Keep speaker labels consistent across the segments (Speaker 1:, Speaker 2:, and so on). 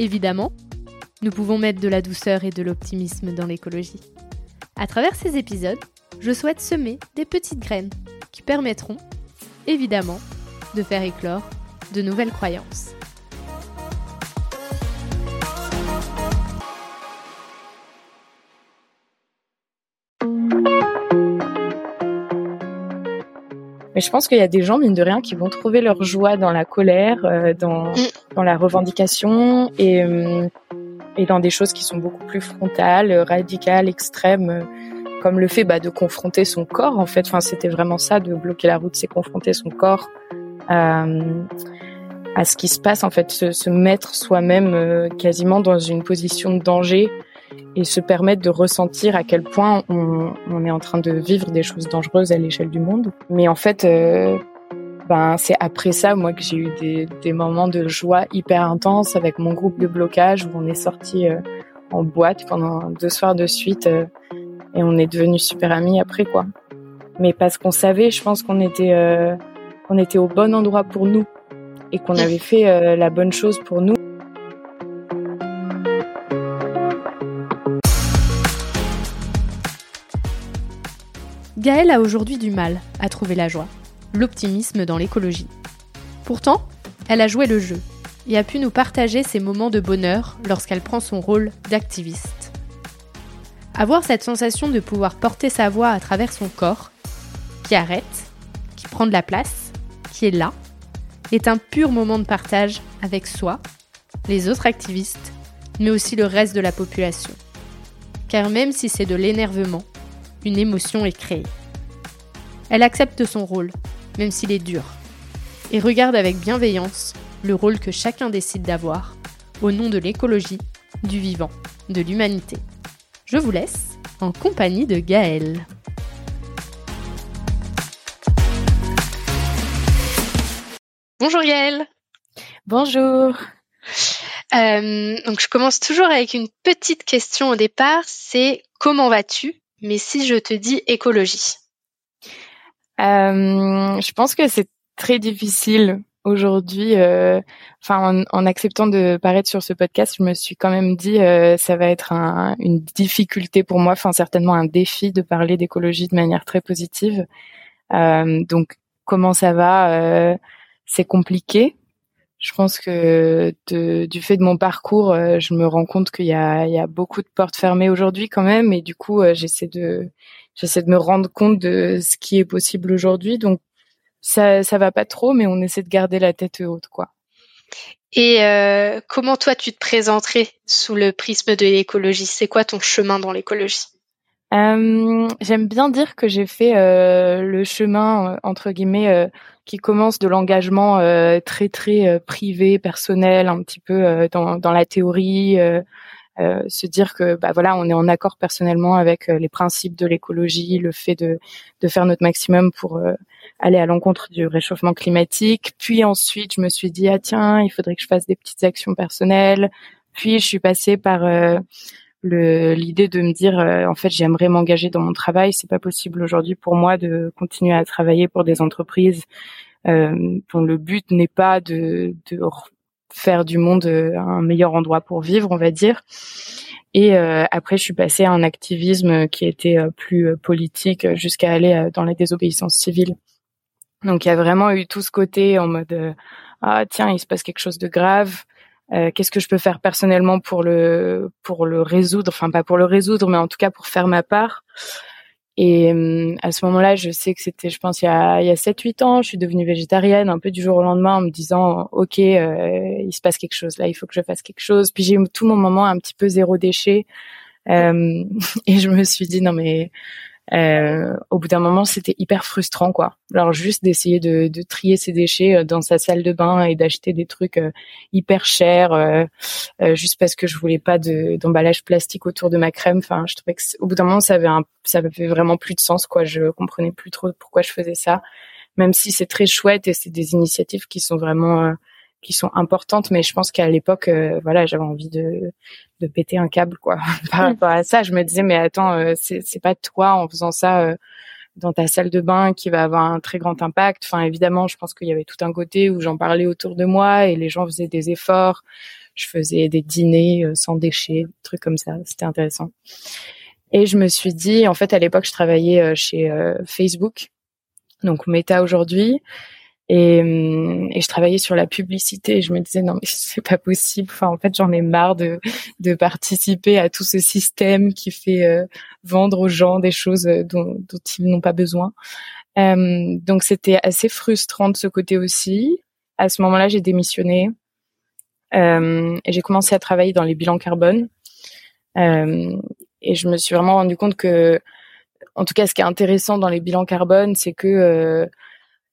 Speaker 1: Évidemment, nous pouvons mettre de la douceur et de l'optimisme dans l'écologie. À travers ces épisodes, je souhaite semer des petites graines qui permettront, évidemment, de faire éclore de nouvelles croyances.
Speaker 2: Mais je pense qu'il y a des gens, mine de rien, qui vont trouver leur joie dans la colère, euh, dans, mm. dans la revendication et, euh, et dans des choses qui sont beaucoup plus frontales, radicales, extrêmes, comme le fait bah, de confronter son corps. En fait, enfin, c'était vraiment ça, de bloquer la route, c'est confronter son corps à, à ce qui se passe. En fait, se, se mettre soi-même euh, quasiment dans une position de danger et se permettre de ressentir à quel point on, on est en train de vivre des choses dangereuses à l'échelle du monde. Mais en fait, euh, ben c'est après ça moi que j'ai eu des, des, moments de joie hyper intenses avec mon groupe de blocage où on est sorti euh, en boîte pendant deux soirs de suite euh, et on est devenus super amis après quoi. Mais parce qu'on savait, je pense qu'on était qu'on était au bon endroit pour nous et qu'on avait fait la bonne chose pour nous.
Speaker 1: Gaëlle a aujourd'hui du mal à trouver la joie, l'optimisme dans l'écologie. Pourtant, elle a joué le jeu et a pu nous partager ses moments de bonheur lorsqu'elle prend son rôle d'activiste. Avoir cette sensation de pouvoir porter sa voix à travers son corps, qui arrête, qui prend de la place, qui est là, est un pur moment de partage avec soi, les autres activistes, mais aussi le reste de la population. Car même si c'est de l'énervement, une émotion est créée. Elle accepte son rôle, même s'il est dur, et regarde avec bienveillance le rôle que chacun décide d'avoir au nom de l'écologie, du vivant, de l'humanité. Je vous laisse en compagnie de Gaëlle. Bonjour Gaëlle.
Speaker 2: Bonjour.
Speaker 1: Euh, donc je commence toujours avec une petite question au départ, c'est comment vas-tu? Mais si je te dis écologie
Speaker 2: euh, Je pense que c'est très difficile aujourd'hui. Euh, enfin, en, acceptant de paraître sur ce podcast, je me suis quand même dit euh, ça va être un, une difficulté pour moi, enfin certainement un défi de parler d'écologie de manière très positive. Euh, donc comment ça va euh, C'est compliqué je pense que du fait de mon parcours, euh, je me rends compte qu'il y a, il y a beaucoup de portes fermées aujourd'hui quand même, et du coup, euh, j'essaie de, j'essaie de me rendre compte de ce qui est possible aujourd'hui. Donc, ça, ça va pas trop, mais on essaie de garder la tête haute, quoi.
Speaker 1: Et euh, comment toi, tu te présenterais sous le prisme de l'écologie? C'est quoi ton chemin dans l'écologie?
Speaker 2: Euh, J'aime bien dire que j'ai fait euh, le chemin entre guillemets qui commence de l'engagement euh, très très euh, privé, personnel, un petit peu euh, dans, dans la théorie, se dire que bah voilà, on est en accord personnellement avec les principes de l'écologie, le fait de de faire notre maximum pour aller à l'encontre du réchauffement climatique. Puis ensuite, je me suis dit ah tiens, il faudrait que je fasse des petites actions personnelles. Puis je suis passée par l'idée de me dire en fait j'aimerais m'engager dans mon travail c'est pas possible aujourd'hui pour moi de continuer à travailler pour des entreprises euh, dont le but n'est pas de, de, faire du monde euh, un meilleur endroit pour vivre, on va dire. Et euh, après, je suis passée à un activisme qui était plus politique jusqu'à aller dans la désobéissance civile. Donc, il y a vraiment eu tout ce côté en mode ah tiens, il se passe quelque chose de grave. Qu'est-ce que je peux faire personnellement pour le pour le résoudre? Enfin, pas pour le résoudre, mais en tout cas pour faire ma part. Et euh, à ce moment-là, je sais que c'était, je pense, il y a, il y a 7-8 ans, je suis devenue végétarienne un peu du jour au lendemain en me disant, OK, euh, il se passe quelque chose là, il faut que je fasse quelque chose. Puis j'ai eu tout mon moment un petit peu zéro déchet. Euh, et je me suis dit, non mais Euh, au bout d'un moment, c'était hyper frustrant, quoi. Alors juste d'essayer de, de, trier ses déchets euh, dans sa salle de bain et d'acheter des trucs euh, hyper chers, euh, juste parce que je voulais pas d'emballage plastique autour de ma crème. Enfin, je trouvais que au bout d'un moment, ça avait un, ça avait vraiment plus de sens, quoi. Je comprenais plus trop pourquoi je faisais ça, même si c'est très chouette et c'est des initiatives qui sont vraiment qui sont importantes, mais je pense qu'à l'époque, euh, voilà, j'avais envie de, de péter un câble, quoi. Par rapport à ça, je me disais, mais attends, euh, c'est, pas toi en faisant ça euh, dans ta salle de bain qui va avoir un très grand impact. Enfin, évidemment, je pense qu'il y avait tout un côté où j'en parlais autour de moi et les gens faisaient des efforts. Je faisais des dîners sans déchets, des trucs comme ça. C'était intéressant. Et je me suis dit, en fait, à l'époque, je travaillais chez Facebook, donc Meta aujourd'hui. Et, hum, et, je travaillais sur la publicité et je me disais non mais c'est pas possible. Enfin en fait j'en ai marre de de participer à tout ce système qui fait euh, vendre aux gens des choses euh, dont, dont ils n'ont pas besoin. Euh, donc c'était assez frustrant de ce côté aussi. À ce moment-là j'ai démissionné euh, et j'ai commencé à travailler dans les bilans carbone. et je me suis vraiment rendu compte que en tout cas ce qui est intéressant dans les bilans carbone c'est que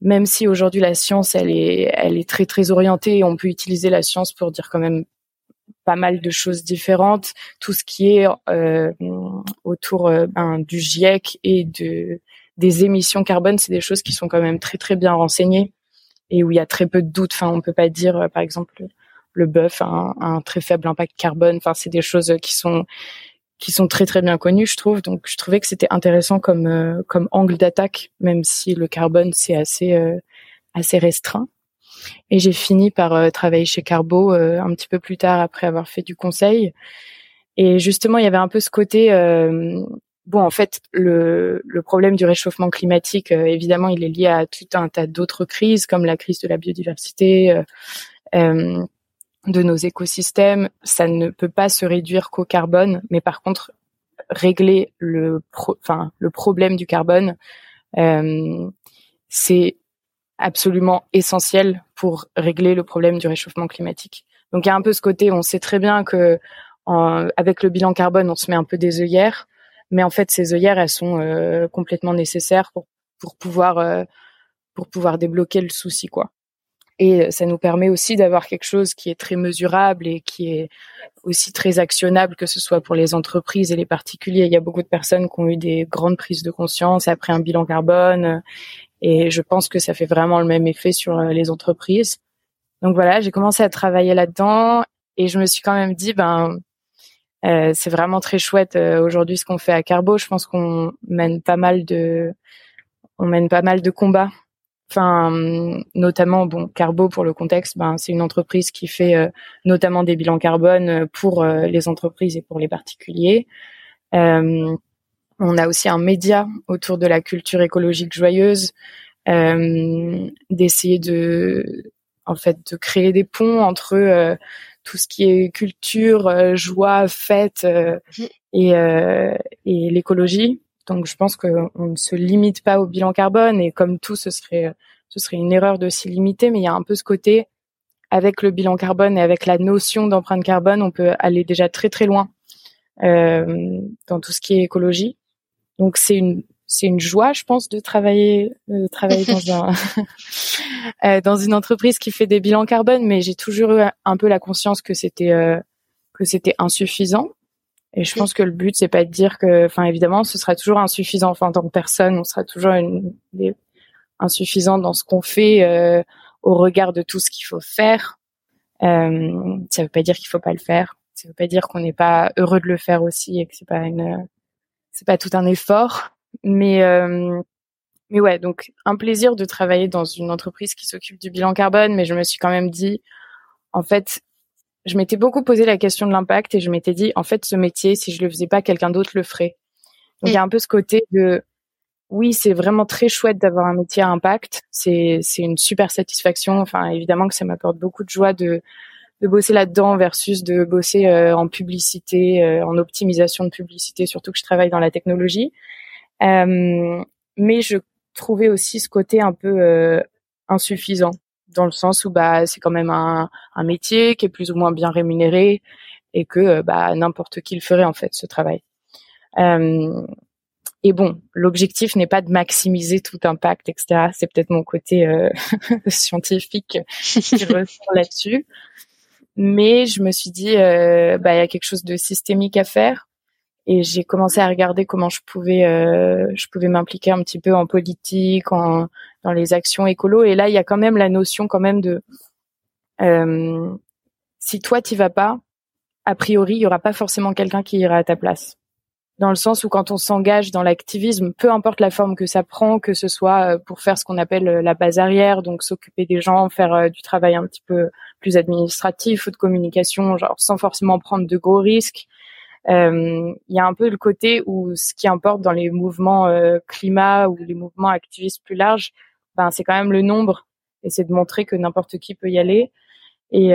Speaker 2: même si aujourd'hui la science elle est elle est très très orientée on peut utiliser la science pour dire quand même pas mal de choses différentes. Tout ce qui est euh, autour euh, ben, du GIEC et de des émissions carbone c'est des choses qui sont quand même très très bien renseignées et où il y a très peu de doutes. Enfin on peut pas dire euh, par exemple le bœuf a un, un, très faible impact carbone. Enfin c'est des choses qui sont qui sont très très bien connus, je trouve. Donc je trouvais que c'était intéressant comme euh, comme angle d'attaque, même si le carbone c'est assez euh, assez restreint. Et j'ai fini par euh, travailler chez Carbo un petit peu plus tard après avoir fait du conseil. Et justement, il y avait un peu ce côté. bon, en fait, le, le problème du réchauffement climatique, évidemment, il est lié à tout un tas d'autres crises, comme la crise de la biodiversité, de nos écosystèmes, ça ne peut pas se réduire qu'au carbone, mais par contre régler le enfin le problème du carbone, euh, c'est absolument essentiel pour régler le problème du réchauffement climatique. Donc il y a un peu ce côté, on sait très bien que avec le bilan carbone, on se met un peu des œillères, mais en fait ces œillères, elles sont euh, complètement nécessaires pour pour pouvoir euh, pour pouvoir débloquer le souci quoi. Et euh, ça nous permet aussi d'avoir quelque chose qui est très mesurable et qui est aussi très actionnable, que ce soit pour les entreprises et les particuliers. Il y a beaucoup de personnes qui ont eu des grandes prises de conscience après un bilan carbone. Et je pense que ça fait vraiment le même effet sur euh, les entreprises. Donc voilà, j'ai commencé à travailler là-dedans et je me suis quand même dit, ben, euh, c'est vraiment très chouette euh, aujourd'hui ce qu'on fait à Carbo. Je pense qu'on mène pas mal de, on mène pas mal de combats Enfin, notamment, bon, Carbo pour le contexte, ben c'est une entreprise qui fait euh, notamment des bilans carbone euh, pour euh, les entreprises et pour les particuliers. on a aussi un média autour de la culture écologique joyeuse, d'essayer de, en fait, de créer des ponts entre tout ce qui est culture, joie, fête mmh. et, et l'écologie. Donc je pense qu'on ne se limite pas au bilan carbone et comme tout, ce serait ce serait une erreur de s'y limiter. Mais il y a un peu ce côté avec le bilan carbone et avec la notion d'empreinte carbone, on peut aller déjà très très loin euh, dans tout ce qui est écologie. Donc c'est une c'est une joie, je pense, de travailler de travailler dans un euh, dans une entreprise qui fait des bilans carbone. Mais j'ai toujours eu un peu la conscience que c'était euh, que c'était insuffisant et je pense que le but, c'est pas de dire que, enfin, évidemment, ce sera toujours insuffisant. Enfin, en tant que personne, on sera toujours une, insuffisant dans ce qu'on fait euh, au regard de tout ce qu'il faut faire. Euh, ça veut pas dire qu'il faut pas le faire. Ça veut pas dire qu'on n'est pas heureux de le faire aussi et que c'est pas une, c'est pas tout un effort. Mais euh, mais ouais, donc un plaisir de travailler dans une entreprise qui s'occupe du bilan carbone, mais je me suis quand même dit, en fait, je m'étais beaucoup posé la question de l'impact et je m'étais dit, en fait, ce métier, si je le faisais pas, quelqu'un d'autre le ferait. Donc, il y a un peu ce côté de, oui, c'est vraiment très chouette d'avoir un métier à impact. C'est, c'est une super satisfaction. Enfin, évidemment que ça m'apporte beaucoup de joie de, de bosser là-dedans versus de bosser euh, en publicité, euh, en optimisation de publicité, surtout que je travaille dans la technologie. Euh, mais je trouvais aussi ce côté un peu euh, insuffisant dans le sens où bah c'est quand même un, un, métier qui est plus ou moins bien rémunéré et que euh, bah n'importe qui le ferait en fait ce travail. Euh, et bon, l'objectif n'est pas de maximiser tout impact, etc. C'est peut-être mon côté euh, scientifique qui ressort là-dessus. Mais je me suis dit, euh, bah, il y a quelque chose de systémique à faire. Et j'ai commencé à regarder comment je pouvais, euh, je pouvais m'impliquer un petit peu en politique, en, dans les actions écolo. Et là, il y a quand même la notion quand même de, euh, si toi t'y vas pas, a priori, il y aura pas forcément quelqu'un qui ira à ta place dans le sens où quand on s'engage dans l'activisme, peu importe la forme que ça prend, que ce soit euh, pour faire ce qu'on appelle euh, la base arrière, donc s'occuper des gens, faire euh, du travail un petit peu plus administratif ou de communication, genre sans forcément prendre de gros risques. Il y a un peu le côté où ce qui importe dans les mouvements climat ou les mouvements activistes plus larges, ben c'est quand même le nombre et c'est de montrer que n'importe qui peut y aller. Et,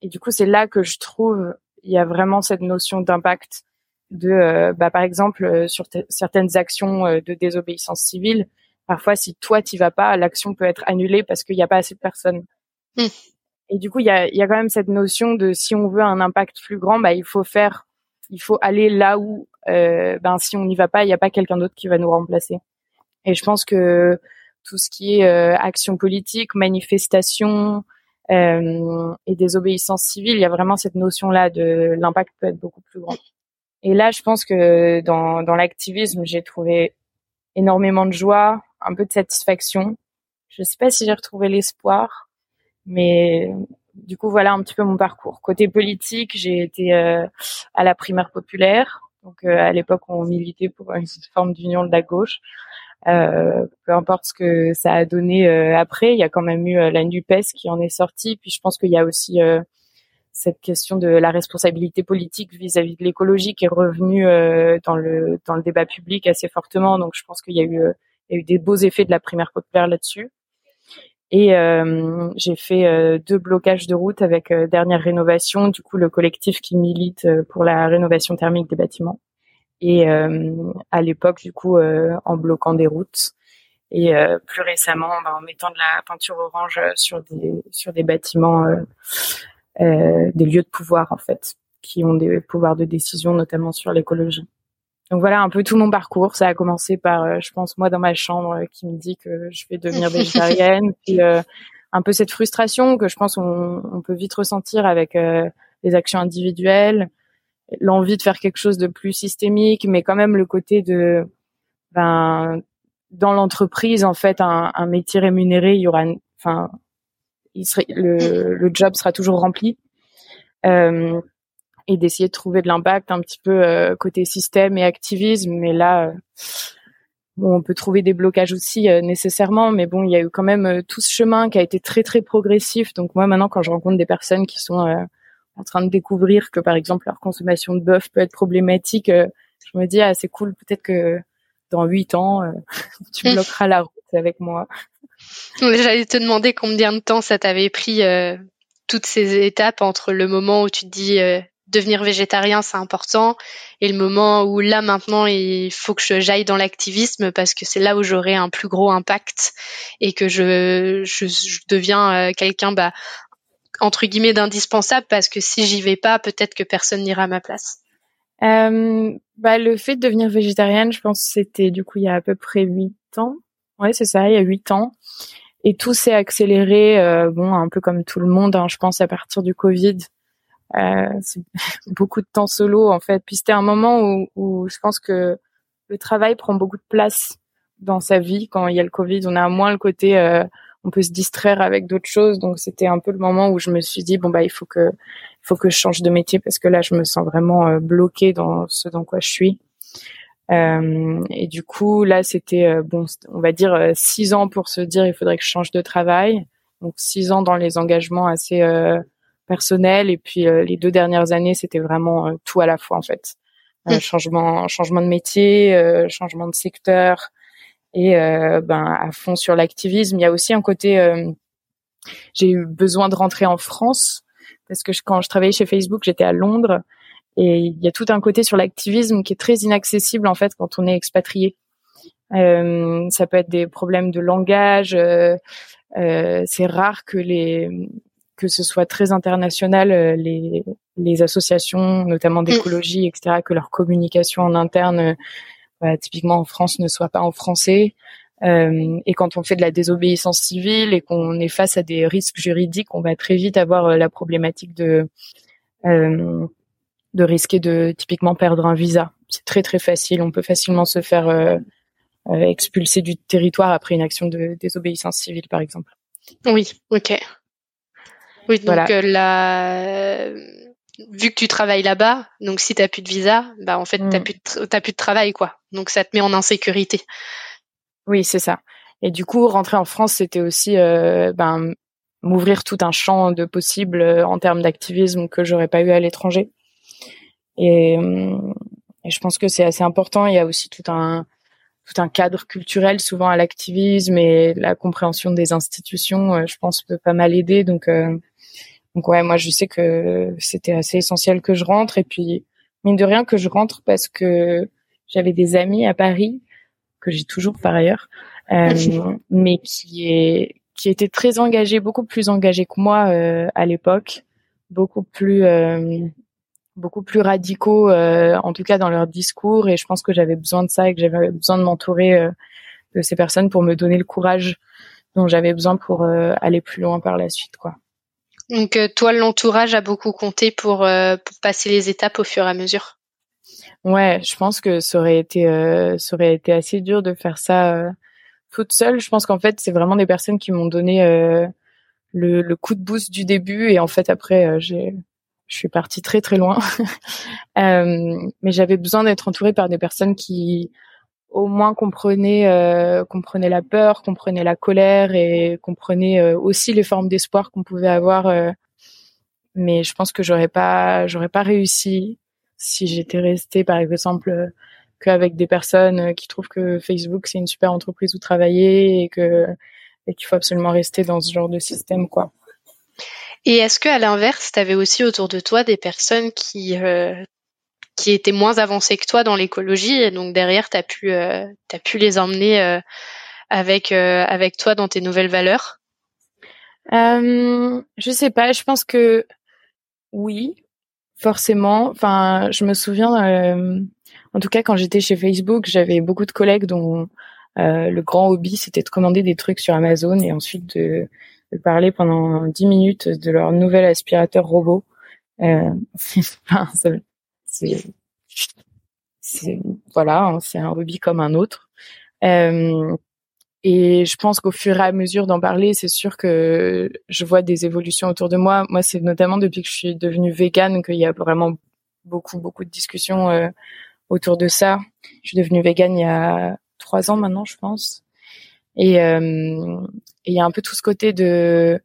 Speaker 2: et du coup, c'est là que je trouve il y a vraiment cette notion d'impact de, euh, bah, par exemple, euh, sur certaines actions euh, de désobéissance civile, parfois si toi t'y vas pas, l'action peut être annulée parce qu'il n'y a pas assez de personnes. Hmm. Et du coup, il y a, y a quand même cette notion de si on veut un impact plus grand, bah, il faut faire, il faut aller là où, ben si on n'y va pas, il n'y a pas quelqu'un d'autre qui va nous remplacer. Et je pense que tout ce qui est action politique, manifestation euh, et désobéissance civile, il y a vraiment cette notion-là de l'impact peut être beaucoup plus grand. Et là, je pense que dans, dans l'activisme, j'ai trouvé énormément de joie, un peu de satisfaction. Je sais pas si j'ai retrouvé l'espoir, mais du coup, voilà un petit peu mon parcours. Côté politique, j'ai été euh, à la primaire populaire. Donc, euh, à l'époque, on militait pour une forme d'union de la gauche. Euh, peu importe ce que ça a donné après, il y a quand même eu la NUPES qui en est sortie. Puis je pense qu'il y a aussi cette question de la responsabilité politique vis-à-vis de l'écologie qui est revenue euh, dans le dans le débat public assez fortement. Donc je pense qu'il y a eu euh, il y a eu des beaux effets de la primaire populaire là-dessus. Et euh, j'ai fait deux blocages de route avec dernière rénovation, du coup le collectif qui milite pour la rénovation thermique des bâtiments. Et à l'époque, du coup, en bloquant des routes. Et plus récemment, bah, en mettant de la peinture orange sur des sur des bâtiments euh, des lieux de pouvoir en fait, qui ont des pouvoirs de décision, notamment sur l'écologie. Donc voilà un peu tout mon parcours. Ça a commencé par, euh, je pense, moi dans ma chambre euh, qui me dit que je vais devenir végétarienne, puis un peu cette frustration que je pense on, on peut vite ressentir avec les actions individuelles, l'envie de faire quelque chose de plus systémique, mais quand même le côté de, ben, dans l'entreprise en fait, un, un métier rémunéré, il y aura, enfin, il serait, le, le job sera toujours rempli. Euh, et d'essayer de trouver de l'impact un petit peu euh, côté système et activisme. Mais là, euh, bon, on peut trouver des blocages aussi euh, nécessairement. Mais bon, il y a eu quand même tout ce chemin qui a été très très progressif. Donc moi maintenant, quand je rencontre des personnes qui sont en train de découvrir que par exemple leur consommation de bœuf peut être problématique, je me dis ah c'est cool, peut-être que dans huit ans tu bloqueras la route avec moi.
Speaker 3: J'allais te demander combien de temps ça t'avait pris euh, toutes ces étapes entre le moment où tu te dis euh, devenir végétarien c'est important et le moment où là maintenant il faut que j'aille dans l'activisme parce que c'est là où j'aurai un plus gros impact et que je, je, deviens euh, quelqu'un bah, entre guillemets d'indispensable parce que si j'y vais pas peut-être que personne n'ira à ma place.
Speaker 2: bah, le fait de devenir végétarienne, je pense c'était du coup il y a à peu près huit ans. Ouais, c'est ça, il y a huit ans. Et tout s'est accéléré, euh, bon, un peu comme tout le monde, hein, je pense, à partir du Covid. Euh, beaucoup de temps solo, en fait. Puis c'était un moment où, où, je pense que le travail prend beaucoup de place dans sa vie. Quand il y a le Covid, on a moins le côté, euh, on peut se distraire avec d'autres choses. Donc c'était un peu le moment où je me suis dit, bon, bah, il faut que, il faut que je change de métier parce que là, je me sens vraiment euh, bloquée dans ce dans quoi je suis. Euh, et du coup, là, c'était euh, bon, on va dire six ans pour se dire il faudrait que je change de travail. Donc six ans dans les engagements assez personnels et puis les deux dernières années, c'était vraiment tout à la fois en fait. Mmh. changement, changement de métier, changement de secteur et ben à fond sur l'activisme. Il y a aussi un côté, j'ai eu besoin de rentrer en France parce que quand je travaillais chez Facebook, j'étais à Londres et il y a tout un côté sur l'activisme qui est très inaccessible en fait quand on est expatrié. Euh, ça peut être des problèmes de langage. Euh, euh, c'est rare que les que ce soit très international euh, les les associations, notamment d'écologie, etc., que leur communication en interne bah, typiquement en France ne soit pas en français. Euh, et quand on fait de la désobéissance civile et qu'on est face à des risques juridiques, on va très vite avoir euh, la problématique de euh, de risquer de typiquement perdre un visa. C'est très très facile. On peut facilement se faire euh, expulser du territoire après une action de désobéissance civile, par exemple.
Speaker 3: Oui, ok. Oui, donc voilà. la vu que tu travailles là-bas, donc si t'as plus de visa, bah en fait t'as mm. plus de, t'as plus de travail quoi. Donc ça te met en insécurité.
Speaker 2: Oui, c'est ça. Et du coup, rentrer en France, c'était aussi euh, ben, m'ouvrir tout un champ de possibles euh, en termes d'activisme que j'aurais pas eu à l'étranger. Et, euh, et, je pense que c'est assez important. Il y a aussi tout un tout un cadre culturel souvent à l'activisme et la compréhension des institutions. Je pense peut pas mal aider. Donc donc ouais, moi je sais que c'était assez essentiel que je rentre et puis mine de rien que je rentre parce que j'avais des amis à Paris que j'ai toujours par ailleurs, euh, mais qui est qui était très engagés, beaucoup plus engagés que moi euh, à l'époque, beaucoup plus euh, beaucoup plus radicaux, euh, en tout cas dans leur discours. Et je pense que j'avais besoin de ça et que j'avais besoin de m'entourer euh, de ces personnes pour me donner le courage dont j'avais besoin pour aller plus loin par la suite, quoi.
Speaker 3: Donc euh, toi, l'entourage a beaucoup compté pour, euh, pour passer les étapes au fur et à mesure.
Speaker 2: Ouais, je pense que ça aurait été euh, ça aurait été assez dur de faire ça toute seule. Je pense qu'en fait, c'est vraiment des personnes qui m'ont donné le, le, coup de boost du début et en fait après j'ai je suis partie très très loin. mais j'avais besoin d'être entourée par des personnes qui au moins comprenez euh, comprenez la peur, comprenez la colère et comprenez euh, aussi les formes d'espoir qu'on pouvait avoir. Euh. mais je pense que j'aurais pas j'aurais pas réussi si j'étais restée par exemple qu'avec des personnes qui trouvent que Facebook c'est une super entreprise où travailler et que et qu'il faut absolument rester dans ce genre de système quoi.
Speaker 3: Et est-ce que à l'inverse, tu avais aussi autour de toi des personnes qui qui étaient moins avancés que toi dans l'écologie. Et donc derrière tu as pu euh, pu les emmener euh, avec euh, avec toi dans tes nouvelles valeurs.
Speaker 2: Je sais pas. Je pense que oui forcément. Enfin je me souviens en tout cas quand j'étais chez Facebook j'avais beaucoup de collègues dont le grand hobby c'était de commander des trucs sur Amazon et ensuite de, parler pendant dix minutes de leur nouvel aspirateur robot c'est voilà, hein, c'est un hobby comme un autre. Euh, et je pense qu'au fur et à mesure d'en parler, c'est sûr que je vois des évolutions autour de moi. Moi, c'est notamment depuis que je suis devenue végane qu'il y a vraiment beaucoup, beaucoup de discussions euh, autour de ça. Je suis devenue végane il y a trois ans maintenant, je pense. Et euh, il y a un peu tout ce côté de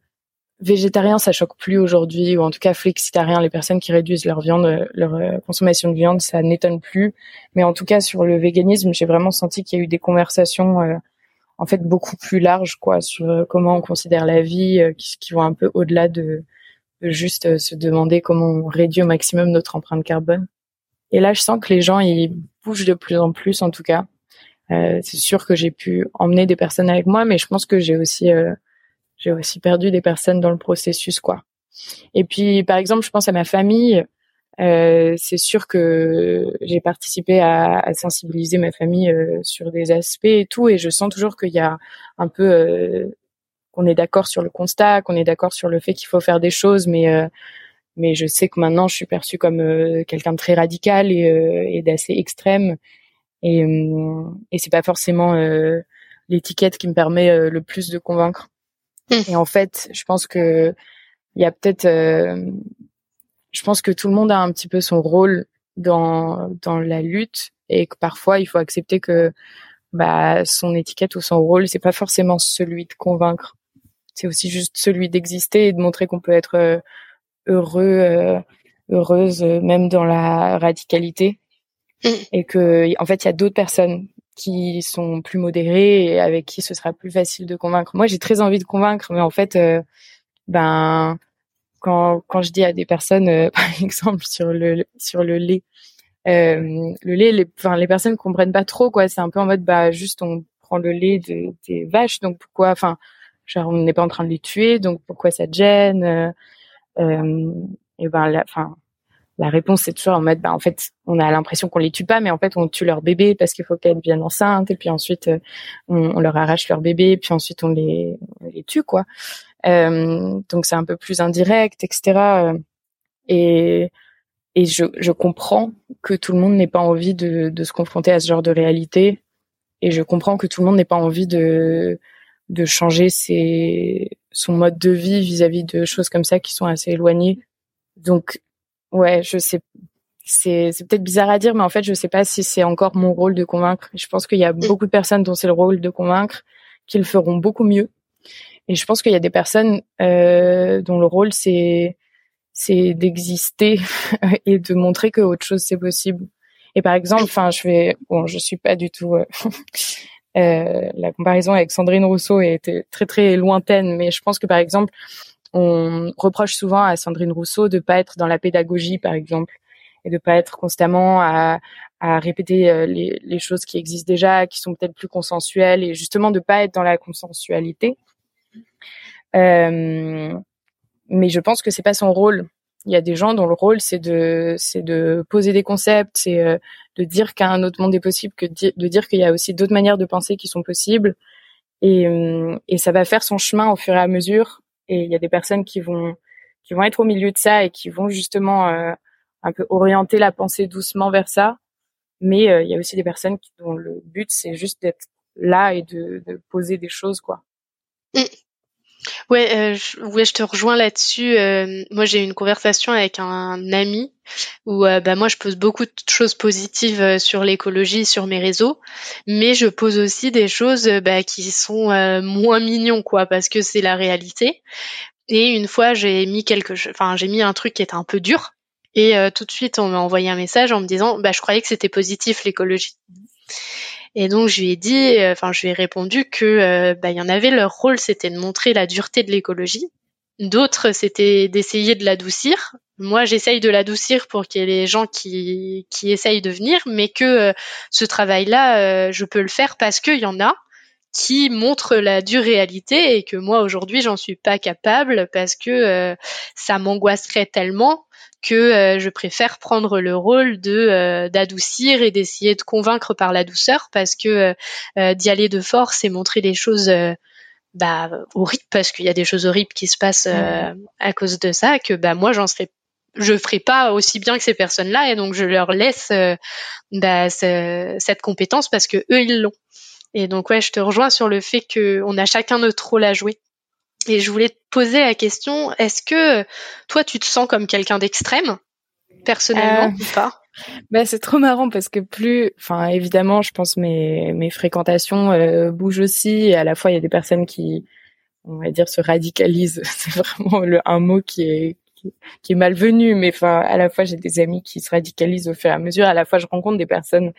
Speaker 2: végétarien, ça choque plus aujourd'hui, ou en tout cas flexitarien, les personnes qui réduisent leur viande, leur euh, consommation de viande, ça n'étonne plus. Mais en tout cas, sur le véganisme, j'ai vraiment senti qu'il y a eu des conversations, euh, en fait, beaucoup plus larges, quoi, sur euh, comment on considère la vie, qui, qui, vont un peu au-delà de, de juste se demander comment on réduit au maximum notre empreinte carbone. Et là, je sens que les gens, ils bougent de plus en plus, en tout cas. c'est sûr que j'ai pu emmener des personnes avec moi, mais je pense que j'ai aussi j'ai aussi perdu des personnes dans le processus, quoi. Et puis, par exemple, je pense à ma famille. Euh, c'est sûr que j'ai participé à, à, sensibiliser ma famille euh, sur des aspects et tout, et je sens toujours qu'il y a un peu euh, qu'on est d'accord sur le constat, qu'on est d'accord sur le fait qu'il faut faire des choses, mais euh, mais je sais que maintenant je suis perçue comme euh, quelqu'un de très radical et, et d'assez extrême, et et c'est pas forcément l'étiquette qui me permet le plus de convaincre. Et en fait, je pense que il y a peut-être, euh, je pense que tout le monde a un petit peu son rôle dans dans la lutte et que parfois il faut accepter que bah son étiquette ou son rôle c'est pas forcément celui de convaincre, c'est aussi juste celui d'exister et de montrer qu'on peut être euh, heureux, euh, heureuse même dans la radicalité. Mm. et que en fait il y a d'autres personnes qui sont plus modérés et avec qui ce sera plus facile de convaincre. Moi, j'ai très envie de convaincre, mais en fait, euh, ben quand je dis à des personnes, euh, par exemple sur le sur le lait, euh, le lait, les, enfin les personnes comprennent pas trop quoi. C'est un peu en mode bah juste on prend le lait de, des vaches, donc pourquoi, enfin genre on n'est pas en train de les tuer, donc pourquoi ça te gêne Et ben enfin la réponse c'est toujours en mode bah en fait on a l'impression qu'on les tue pas mais en fait on tue leur bébé parce qu'il faut qu'elles deviennent enceintes et puis ensuite euh, on, leur arrache leur bébé puis ensuite on les les tue quoi. Euh, donc c'est un peu plus indirect etc et et je, je comprends que tout le monde n'ait pas envie de, de se confronter à ce genre de réalité et je comprends que tout le monde n'ait pas envie de de changer ses son mode de vie vis-à-vis de choses comme ça qui sont assez éloignées. Donc ouais, je sais, c'est c'est peut-être bizarre à dire, mais en fait, je sais pas si c'est encore mon rôle de convaincre. Je pense qu'il y a beaucoup de personnes dont c'est le rôle de convaincre, qui le feront beaucoup mieux. Et je pense qu'il y a des personnes euh, dont le rôle c'est c'est d'exister et de montrer que autre chose c'est possible. Et par exemple, enfin, je vais, bon, je suis pas du tout. Euh, euh, la comparaison avec Sandrine Rousseau était très très lointaine, mais je pense que par exemple, on reproche souvent à Sandrine Rousseau de pas être dans la pédagogie, par exemple, et de pas être constamment à, répéter euh, les, choses qui existent déjà, qui sont peut-être plus consensuelles, et justement de pas être dans la consensualité. Euh, mais je pense que c'est pas son rôle. Il y a des gens dont le rôle c'est de poser des concepts, c'est euh, de dire qu'un autre monde est possible, que de dire qu'il y a aussi d'autres manières de penser qui sont possibles, et ça va faire son chemin au fur et à mesure et il y a des personnes qui vont qui vont être au milieu de ça et qui vont justement euh, un peu orienter la pensée doucement vers ça. Mais euh, il y a aussi des personnes qui, dont le but c'est juste d'être là et de, de, poser des choses quoi.
Speaker 3: Ouais, euh, je, ouais, je te rejoins là-dessus. Euh, moi, j'ai eu une conversation avec un ami où euh, bah, moi, je pose beaucoup de choses positives sur l'écologie, sur mes réseaux, mais je pose aussi des choses bah, qui sont moins mignons, quoi, parce que c'est la réalité. Et une fois, j'ai mis quelque, enfin, j'ai mis un truc qui était un peu dur, et tout de suite, on m'a envoyé un message en me disant, bah, je croyais que c'était positif l'écologie. Et donc je lui ai dit, euh, enfin je lui ai répondu que euh, bah, y en avait leur rôle, c'était de montrer la dureté de l'écologie. D'autres, c'était d'essayer de l'adoucir. Moi, j'essaye de l'adoucir pour qu'il y ait les gens qui, qui essayent de venir, mais que euh, ce travail-là, je peux le faire parce qu'il y en a qui montrent la dure réalité et que moi aujourd'hui j'en suis pas capable parce que ça m'angoisserait tellement que euh, je préfère prendre le rôle de euh, d'adoucir et d'essayer de convaincre par la douceur parce que euh, d'y aller de force et montrer les choses bah horribles parce qu'il y a des choses horribles qui se passent à cause de ça que bah moi j'en serais je ferai pas aussi bien que ces personnes-là et donc je leur laisse bah, cette compétence parce que eux ils l'ont. Et donc ouais, je te rejoins sur le fait que on a chacun notre rôle à jouer. Et je voulais te poser la question, est-ce que toi, tu te sens comme quelqu'un d'extrême, personnellement, euh, ou pas?
Speaker 2: ben, c'est trop marrant parce que plus, enfin évidemment, je pense mes mes fréquentations euh, bougent aussi. Et à la fois, il y a des personnes qui, on va dire, se radicalisent. C'est vraiment le, un mot qui est qui, est malvenu, mais enfin à la fois j'ai des amis qui se radicalisent au fur et à mesure. À la fois, je rencontre des personnes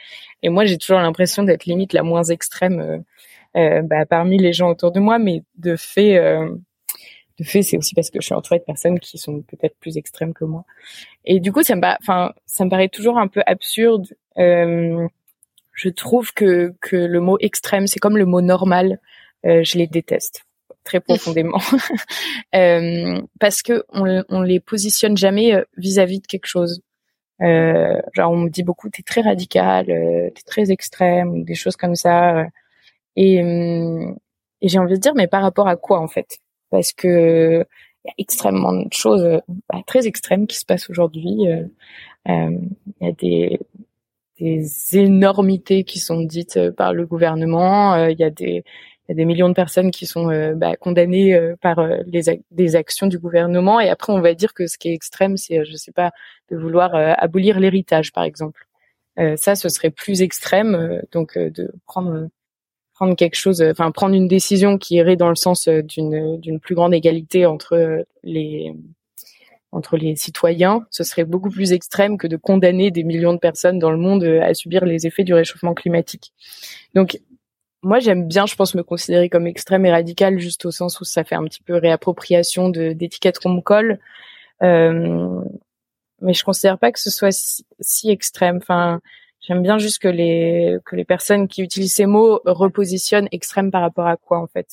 Speaker 2: et moi j'ai toujours l'impression d'être limite la moins extrême euh, euh, bah, parmi les gens autour de moi, mais de fait, euh, de fait, c'est aussi parce que je suis entourée de personnes qui sont peut-être plus extrêmes que moi. Et du coup, ça me, enfin, ça me paraît toujours un peu absurde. Euh, je trouve que que le mot extrême, c'est comme le mot normal. je les déteste très profondément euh, parce que on, les positionne jamais vis-à-vis de quelque chose. Euh, genre on me dit beaucoup t'es très radical, t'es très extrême, des choses comme ça. Et, j'ai envie de dire, mais par rapport à quoi en fait? Parce que il y a extrêmement de choses bah, très extrêmes qui se passent aujourd'hui. Euh, euh, il y a des, énormités qui sont dites euh, par le gouvernement. Euh, il y a des il y a des millions de personnes qui sont bah, condamnées par les des actions du gouvernement. Et après on va dire que ce qui est extrême c'est je sais pas de vouloir abolir l'héritage par exemple. Ça ce serait plus extrême donc de prendre prendre quelque chose, enfin prendre une décision qui irait dans le sens euh, d'une d'une plus grande égalité entre euh, les entre les citoyens, ce serait beaucoup plus extrême que de condamner des millions de personnes dans le monde euh, à subir les effets du réchauffement climatique. Donc moi j'aime bien, je pense, me considérer comme extrême et radical, juste au sens où ça fait un petit peu réappropriation de d'étiquettes qu'on me colle. Euh, mais je considère pas que ce soit si, si extrême. Enfin, J'aime bien juste que les que les personnes qui utilisent ces mots repositionnent extrême par rapport à quoi en fait.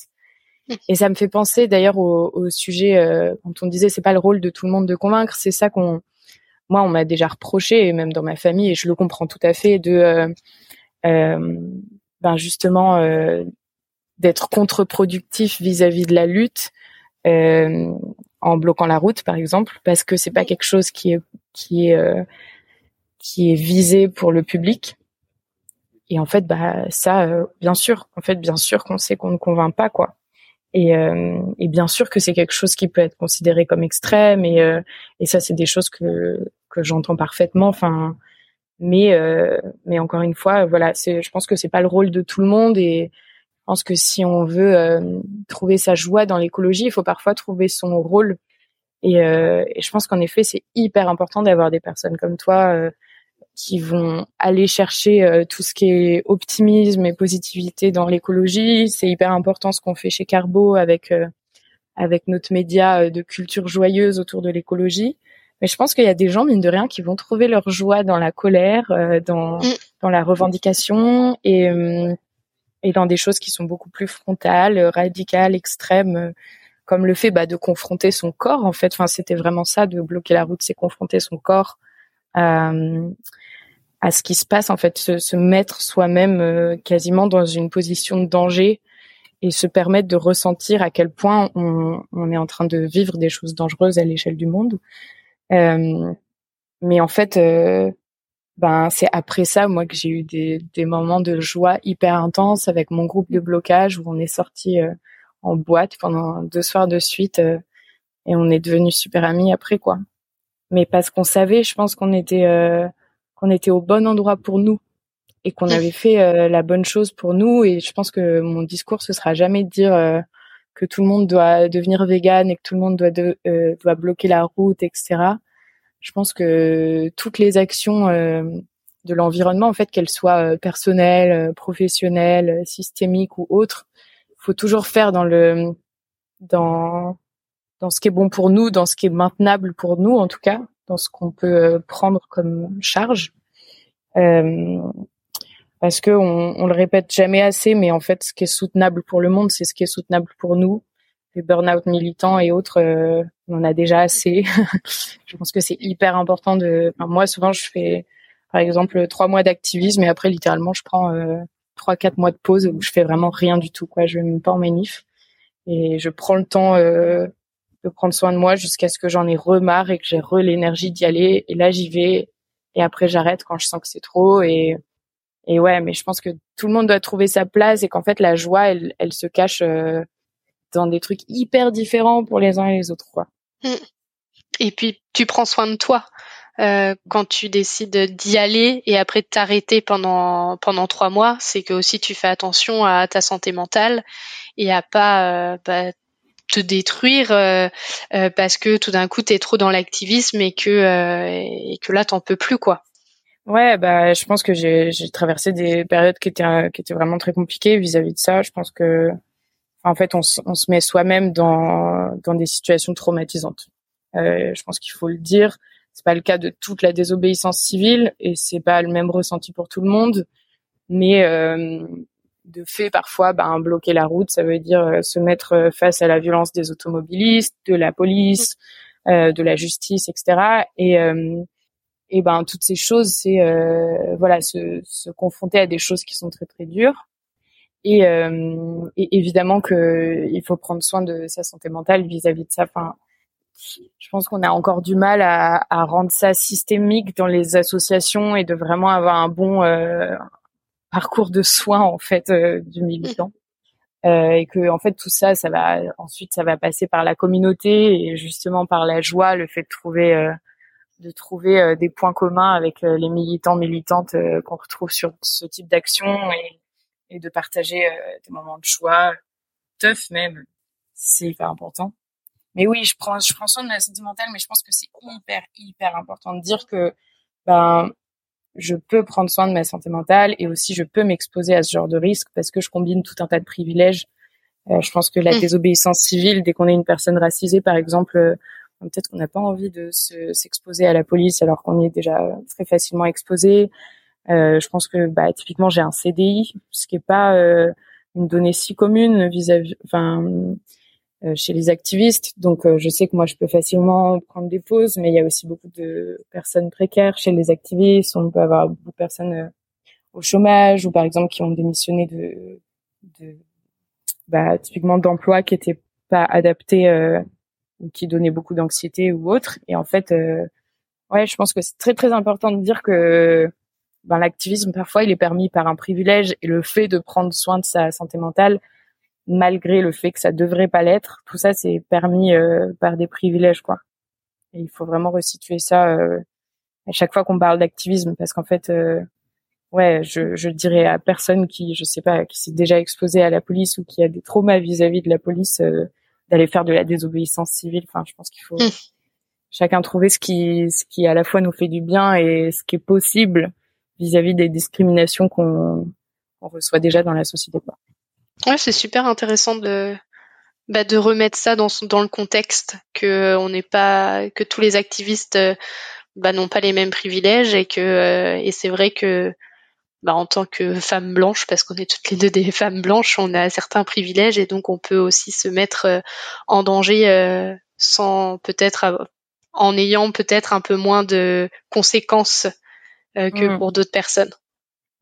Speaker 2: Et ça me fait penser d'ailleurs au, au sujet euh, quand on disait c'est pas le rôle de tout le monde de convaincre, c'est ça qu'on moi, on m'a déjà reproché, même dans ma famille, et je le comprends tout à fait, de ben justement d'être contre-productif vis-à-vis de la lutte euh, en bloquant la route, par exemple, parce que c'est pas quelque chose qui est qui est euh, qui est visé pour le public. Et en fait, bah ça, euh, bien sûr, en fait, bien sûr qu'on sait qu'on ne convainc pas, quoi. Et, euh, et bien sûr que c'est quelque chose qui peut être considéré comme extrême. Et, et ça, c'est des choses que que j'entends parfaitement. Enfin, mais mais encore une fois, voilà, c'est, je pense que c'est pas le rôle de tout le monde et je pense que si on veut euh, trouver sa joie dans l'écologie, il faut parfois trouver son rôle. Et, euh, et je pense qu'en effet, c'est hyper important d'avoir des personnes comme toi euh, qui vont aller chercher tout ce qui est optimisme et positivité dans l'écologie. C'est hyper important ce qu'on fait chez Carbo avec avec notre média de culture joyeuse autour de l'écologie. Mais je pense qu'il y a des gens, mine de rien, qui vont trouver leur joie dans la colère, dans, mm. dans la revendication. Et, et dans des choses qui sont beaucoup plus frontales, radicales, extrêmes, euh, comme le fait bah, de confronter son corps. En fait, enfin, c'était vraiment ça, de bloquer la route, c'est confronter son corps à, euh, à ce qui se passe. En fait, se, se mettre soi-même euh, quasiment dans une position de danger et se permettre de ressentir à quel point on, on est en train de vivre des choses dangereuses à l'échelle du monde. Euh, mais en fait, ben c'est après ça moi que j'ai eu des, des moments de joie hyper intenses avec mon groupe de blocage où on est sorti euh, en boîte pendant deux soirs de suite euh, et on est devenus super amis après quoi. Mais parce qu'on savait, je pense qu'on était euh, qu'on était au bon endroit pour nous et qu'on avait fait la bonne chose pour nous et je pense que mon discours ce sera jamais de dire que tout le monde doit devenir vegan et que tout le monde doit de, doit bloquer la route etc je pense que toutes les actions euh, de l'environnement, en fait, qu'elles soient euh, personnelles, euh, professionnelles, systémiques ou autres, faut toujours faire dans le dans dans ce qui est bon pour nous, dans ce qui est maintenable pour nous en tout cas, dans ce qu'on peut prendre comme charge. Euh, parce que on, on, le répète jamais assez, mais en fait, ce qui est soutenable pour le monde, c'est ce qui est soutenable pour nous les burn-out militants et autres, euh, on en a déjà assez. je pense que c'est hyper important de. moi, souvent, je fais, par exemple, trois mois d'activisme et après, littéralement, je prends euh, trois, quatre mois de pause où je fais vraiment rien du tout. Quoi, je vais même pas en manif et je prends le temps euh, de prendre soin de moi jusqu'à ce que j'en ai remarre et que j'ai re l'énergie d'y aller. Et là, j'y vais. Et après, j'arrête quand je sens que c'est trop. Et et ouais, mais je pense que tout le monde doit trouver sa place et qu'en fait, la joie, elle, elle se cache dans des trucs hyper différents pour les uns et les autres, quoi. Mm.
Speaker 3: Et puis, tu prends soin de toi. Euh, quand tu décides d'y aller et après de t'arrêter pendant pendant trois mois, c'est que aussi tu fais attention à ta santé mentale et à pas euh, bah, te détruire euh, parce que tout d'un coup tu es trop dans l'activisme et que et que là t'en peux plus quoi.
Speaker 2: Ouais, bah je pense que j'ai traversé des périodes qui étaient qui étaient vraiment très compliquées vis-à-vis de ça. Je pense que en fait, on, on se met soi-même dans, dans des situations traumatisantes. Euh, je pense qu'il faut le dire. C'est pas le cas de toute la désobéissance civile et c'est pas le même ressenti pour tout le monde. Mais euh, de fait, parfois, ben, bloquer la route, ça veut dire euh, se mettre face à la violence des automobilistes, de la police, euh, de la justice, etc. Et euh, et ben toutes ces choses, c'est euh, voilà se, se confronter à des choses qui sont très très dures et, euh, et évidemment que il faut prendre soin de sa santé mentale vis-à-vis de ça. Enfin, je pense qu'on a encore du mal à, à, rendre ça systémique dans les associations et de vraiment avoir un bon euh, parcours de soins en fait euh, du militant. Euh, et que en fait tout ça, ça va ensuite ça va passer par la communauté et justement par la joie, le fait de trouver euh, de trouver euh, des points communs avec les militants militantes qu'on retrouve sur ce type d'action et et de partager euh, des moments de choix, tough même, c'est hyper important. Mais oui, je prends, je prends soin de ma santé mentale, mais je pense que c'est hyper, hyper important de dire que, ben, je peux prendre soin de ma santé mentale et aussi je peux m'exposer à ce genre de risque parce que je combine tout un tas de privilèges. Euh, je pense que la mmh. désobéissance civile, dès qu'on est une personne racisée, par exemple, euh, peut-être qu'on n'a pas envie de s'exposer à la police alors qu'on est déjà très facilement exposé. Euh, je pense que bah, typiquement j'ai un CDI, ce qui est pas euh, une donnée si commune vis-à-vis. Enfin, chez les activistes. Donc, je sais que moi, je peux facilement prendre des pauses, mais il y a aussi beaucoup de personnes précaires chez les activistes. On peut avoir beaucoup de personnes au chômage ou par exemple qui ont démissionné de, de bah, typiquement d'emplois qui étaient pas adaptés euh, ou qui donnaient beaucoup d'anxiété ou autre. Et en fait, euh, ouais, je pense que c'est très très important de dire que ben, l'activisme parfois il est permis par un privilège et le fait de prendre soin de sa santé mentale malgré le fait que ça devrait pas l'être, tout ça c'est permis euh, par des privilèges quoi. Et il faut vraiment resituer ça euh, à chaque fois qu'on parle d'activisme parce qu'en fait euh, ouais, je, je dirais à personne qui, je sais pas, qui s'est déjà exposé à la police ou qui a des traumas vis-à-vis de la police, euh, d'aller faire de la désobéissance civile. Enfin, je pense qu'il faut mmh. chacun trouver ce qui, ce qui à la fois nous fait du bien et ce qui est possible vis-à-vis des discriminations qu'on reçoit déjà dans la société.
Speaker 3: Ouais, c'est super intéressant de bah, de remettre ça dans dans le contexte que on n'est pas que tous les activistes euh, bah, n'ont pas les mêmes privilèges et que euh, et c'est vrai que bah, en tant que femme blanche, parce qu'on est toutes les deux des femmes blanches, on a certains privilèges et donc on peut aussi se mettre euh, en danger euh, sans peut-être en ayant peut-être un peu moins de conséquences euh, que mmh. pour d'autres personnes.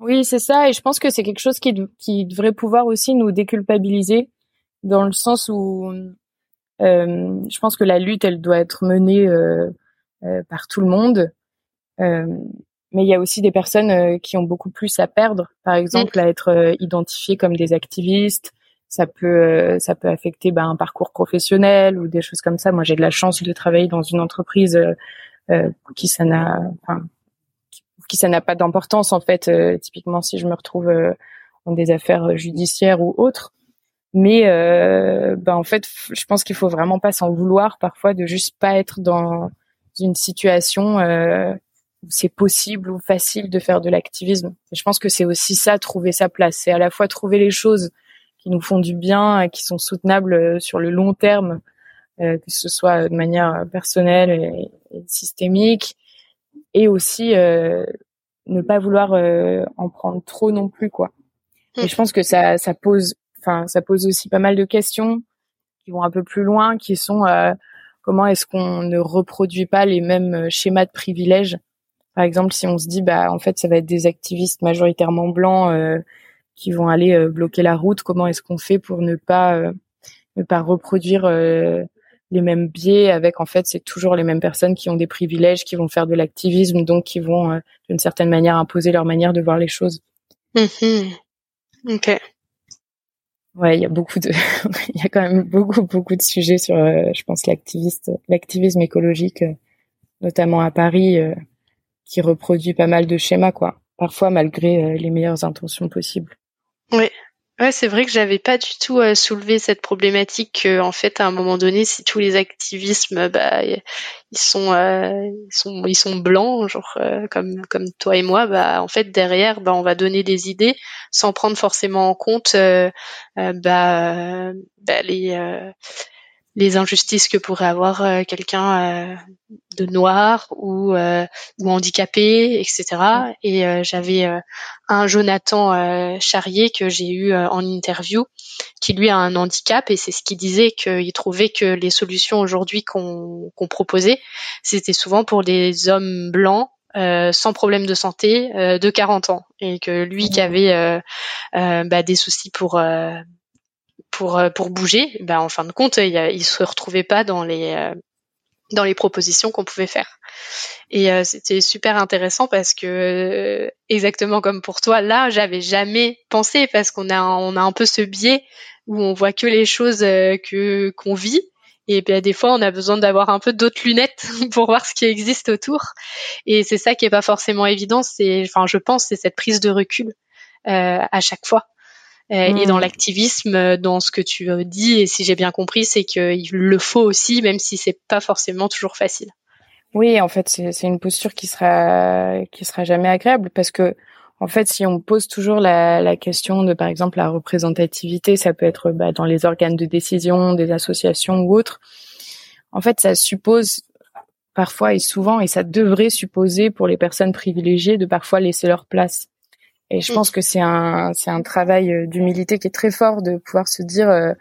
Speaker 2: Oui, c'est ça, et je pense que c'est quelque chose qui, qui devrait pouvoir aussi nous déculpabiliser, dans le sens où je pense que la lutte, elle doit être menée par tout le monde mais il y a aussi des personnes euh, qui ont beaucoup plus à perdre, par exemple à être euh, identifiées comme des activistes. Ça peut euh, ça peut affecter ben, un parcours professionnel ou des choses comme ça. Moi, j'ai de la chance de travailler dans une entreprise qui ça n'a enfin, qui ça n'a pas d'importance en fait. typiquement, si je me retrouve dans des affaires judiciaires ou autres. Mais ben en fait, je pense qu'il faut vraiment pas s'en vouloir parfois de juste pas être dans une situation c'est possible ou facile de faire de l'activisme. je pense que c'est aussi ça, trouver sa place. C'est à la fois trouver les choses qui nous font du bien et qui sont soutenables euh, sur le long terme, euh, que ce soit de manière personnelle et, systémique, et aussi euh, ne pas vouloir en prendre trop non plus, quoi. Et je pense que ça, ça pose, enfin, ça pose aussi pas mal de questions qui vont un peu plus loin, qui sont comment est-ce qu'on ne reproduit pas les mêmes schémas de privilèges par exemple, si on se dit, bah, en fait, ça va être des activistes majoritairement blancs euh, qui vont aller euh, bloquer la route, comment est-ce qu'on fait pour ne pas euh, ne pas reproduire les mêmes biais avec, en fait, c'est toujours les mêmes personnes qui ont des privilèges, qui vont faire de l'activisme, donc qui vont, d'une certaine manière, imposer leur manière de voir les choses.
Speaker 3: Mmh ok.
Speaker 2: Ouais, il y a beaucoup de, il y a quand même beaucoup beaucoup de sujets sur, je pense, l'activiste, l'activisme écologique, notamment à Paris qui reproduit pas mal de schémas, quoi. Parfois malgré euh, les meilleures intentions possibles.
Speaker 3: Oui. Ouais, c'est vrai que j'avais pas du tout euh, soulevé cette problématique en fait à un moment donné si tous les activismes bah ils sont euh, ils sont ils sont blancs genre euh, comme comme toi et moi bah en fait derrière bah on va donner des idées sans prendre forcément en compte bah, bah les les injustices que pourrait avoir euh, quelqu'un euh, de noir ou euh, ou handicapé, etc. Et j'avais un Jonathan Charrier que j'ai eu en interview qui lui a un handicap et c'est ce qu'il disait qu'il trouvait que les solutions aujourd'hui qu'on qu'on proposait c'était souvent pour des hommes blancs euh, sans problème de santé euh, de 40 ans. Et que lui qui avait euh, bah, des soucis pour pour euh, pour bouger, ben en fin de compte, il, il se retrouvait pas dans les euh, dans les propositions qu'on pouvait faire. Et euh, c'était super intéressant parce que exactement comme pour toi, là, j'avais jamais pensé parce qu'on a on a un peu ce biais où on voit que les choses que qu'on vit. Et bien des fois, on a besoin d'avoir un peu d'autres lunettes pour voir ce qui existe autour. Et c'est ça qui est pas forcément évident. C'est, enfin, je pense, c'est cette prise de recul à chaque fois. Euh, et dans hmm. l'activisme, euh, dans ce que tu dis, et si j'ai bien compris, c'est qu'il le faut aussi, même si c'est pas forcément toujours facile.
Speaker 2: Oui, en fait, c'est une posture qui sera qui sera jamais agréable parce que en fait, si on pose toujours la, la question de, par exemple, la représentativité, ça peut être bah, dans les organes de décision, des associations ou autres. En fait, ça suppose parfois et souvent, et ça devrait supposer pour les personnes privilégiées de parfois laisser leur place. Et je mm. pense que c'est un c'est un travail euh, d'humilité qui est très fort de pouvoir se dire euh,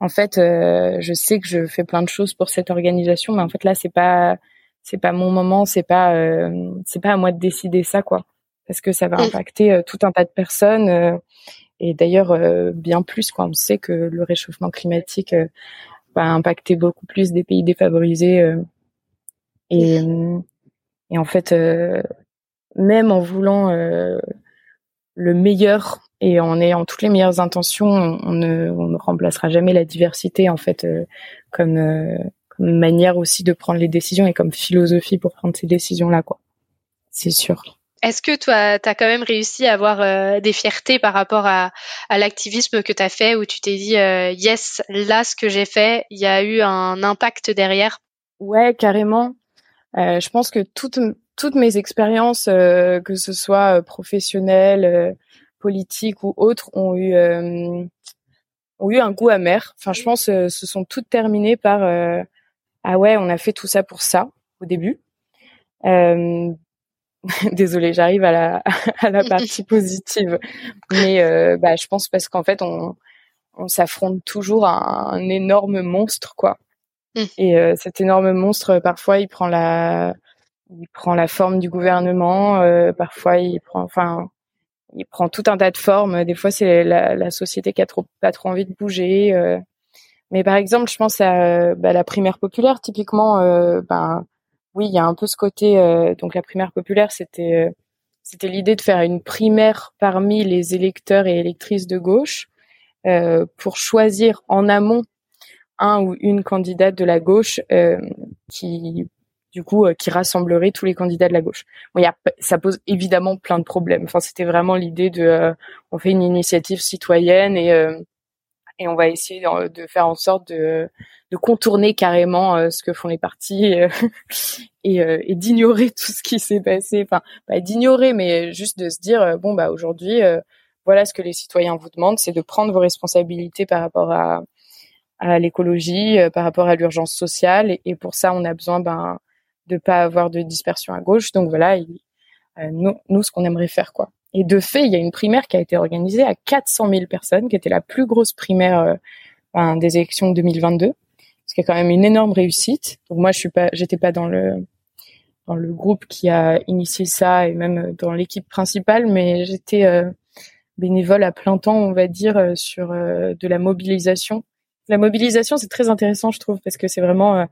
Speaker 2: en fait, je sais que je fais plein de choses pour cette organisation, mais en fait là, c'est pas c'est pas mon moment, c'est pas c'est pas à moi de décider ça quoi, parce que ça va mmh. impacter tout un tas de personnes et d'ailleurs bien plus quoi. On sait que le réchauffement climatique va impacter beaucoup plus des pays défavorisés et et en fait même en voulant le meilleur et en ayant toutes les meilleures intentions, on ne, on ne remplacera jamais la diversité en fait euh, comme, euh, comme, manière aussi de prendre les décisions et comme philosophie pour prendre ces décisions là quoi. C'est sûr.
Speaker 3: Est-ce que toi, tu as quand même réussi à avoir euh, des fiertés par rapport à, à l'activisme que tu as fait, où tu t'es dit, yes, là, ce que j'ai fait, il y a eu un impact derrière?
Speaker 2: Ouais, carrément. je pense que toutes, toutes mes expériences, que ce soit professionnelles, politiques ou autres ont eu euh, ont eu un goût amer. Enfin, je pense euh, se sont toutes terminées par euh, ah ouais, on a fait tout ça pour ça au début. Euh, Désolée, j'arrive à la à la partie positive, mais bah je pense parce qu'en fait on on s'affronte toujours à un, énorme monstre quoi. Mmh. Et cet énorme monstre parfois il prend la il prend la forme du gouvernement, parfois il prend enfin il prend tout un tas de formes. Des fois, c'est la, la, société qui a trop, pas trop envie de bouger. Euh. Mais par exemple, je pense à bah, la primaire populaire. Typiquement, euh, ben oui, il y a un peu ce côté. Euh, donc la primaire populaire, c'était c'était l'idée de faire une primaire parmi les électeurs et électrices de gauche pour choisir en amont un ou une candidate de la gauche qui du coup, euh, qui rassemblerait tous les candidats de la gauche. Bon, y a, ça pose évidemment plein de problèmes. Enfin, c'était vraiment l'idée de, euh, on fait une initiative citoyenne et euh, et on va essayer de, faire en sorte de, de contourner carrément ce que font les partis et, et d'ignorer tout ce qui s'est passé. Enfin, pas d'ignorer, mais juste de se dire bon bah aujourd'hui, voilà ce que les citoyens vous demandent, c'est de prendre vos responsabilités par rapport à à l'écologie, par rapport à l'urgence sociale, et, et, pour ça, on a besoin ben de pas avoir de dispersion à gauche. Donc voilà, euh, nous, nous, ce qu'on aimerait faire, quoi. Et de fait, il y a une primaire qui a été organisée à 400 000 personnes, qui était la plus grosse primaire euh, des élections de 2022, ce qui est quand même une énorme réussite. Donc moi, je suis pas, j'étais pas dans le dans le groupe qui a initié ça et même dans l'équipe principale, mais j'étais euh, bénévole à plein temps, on va dire, sur de la mobilisation. La mobilisation, c'est très intéressant, je trouve, parce que c'est vraiment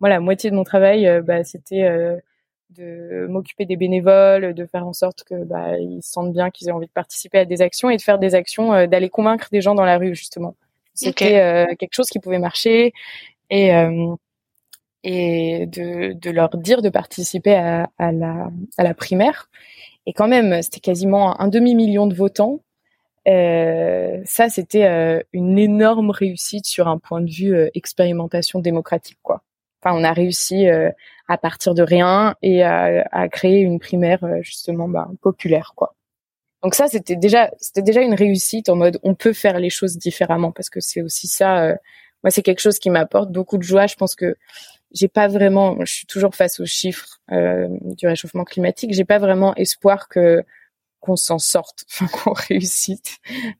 Speaker 2: moi, la moitié de mon travail, euh, bah, c'était euh, de m'occuper des bénévoles, de faire en sorte que bah, ils se sentent bien, qu'ils aient envie de participer à des actions et de faire des actions, euh, d'aller convaincre des gens dans la rue justement. C'était quelque chose qui pouvait marcher et et de, de leur dire de participer à, à, la, à la primaire. Et quand même, c'était quasiment un demi million de votants. Euh, ça, c'était une énorme réussite sur un point de vue expérimentation démocratique, quoi. Enfin, on a réussi euh, à partir de rien et à, à créer une primaire euh, justement bah, populaire, quoi. Donc ça, c'était déjà, c'était déjà une réussite en mode on peut faire les choses différemment parce que c'est aussi ça. Euh, moi, c'est quelque chose qui m'apporte beaucoup de joie. Je pense que j'ai pas vraiment, je suis toujours face aux chiffres euh, du réchauffement climatique. J'ai pas vraiment espoir que qu'on s'en sorte, qu'on réussisse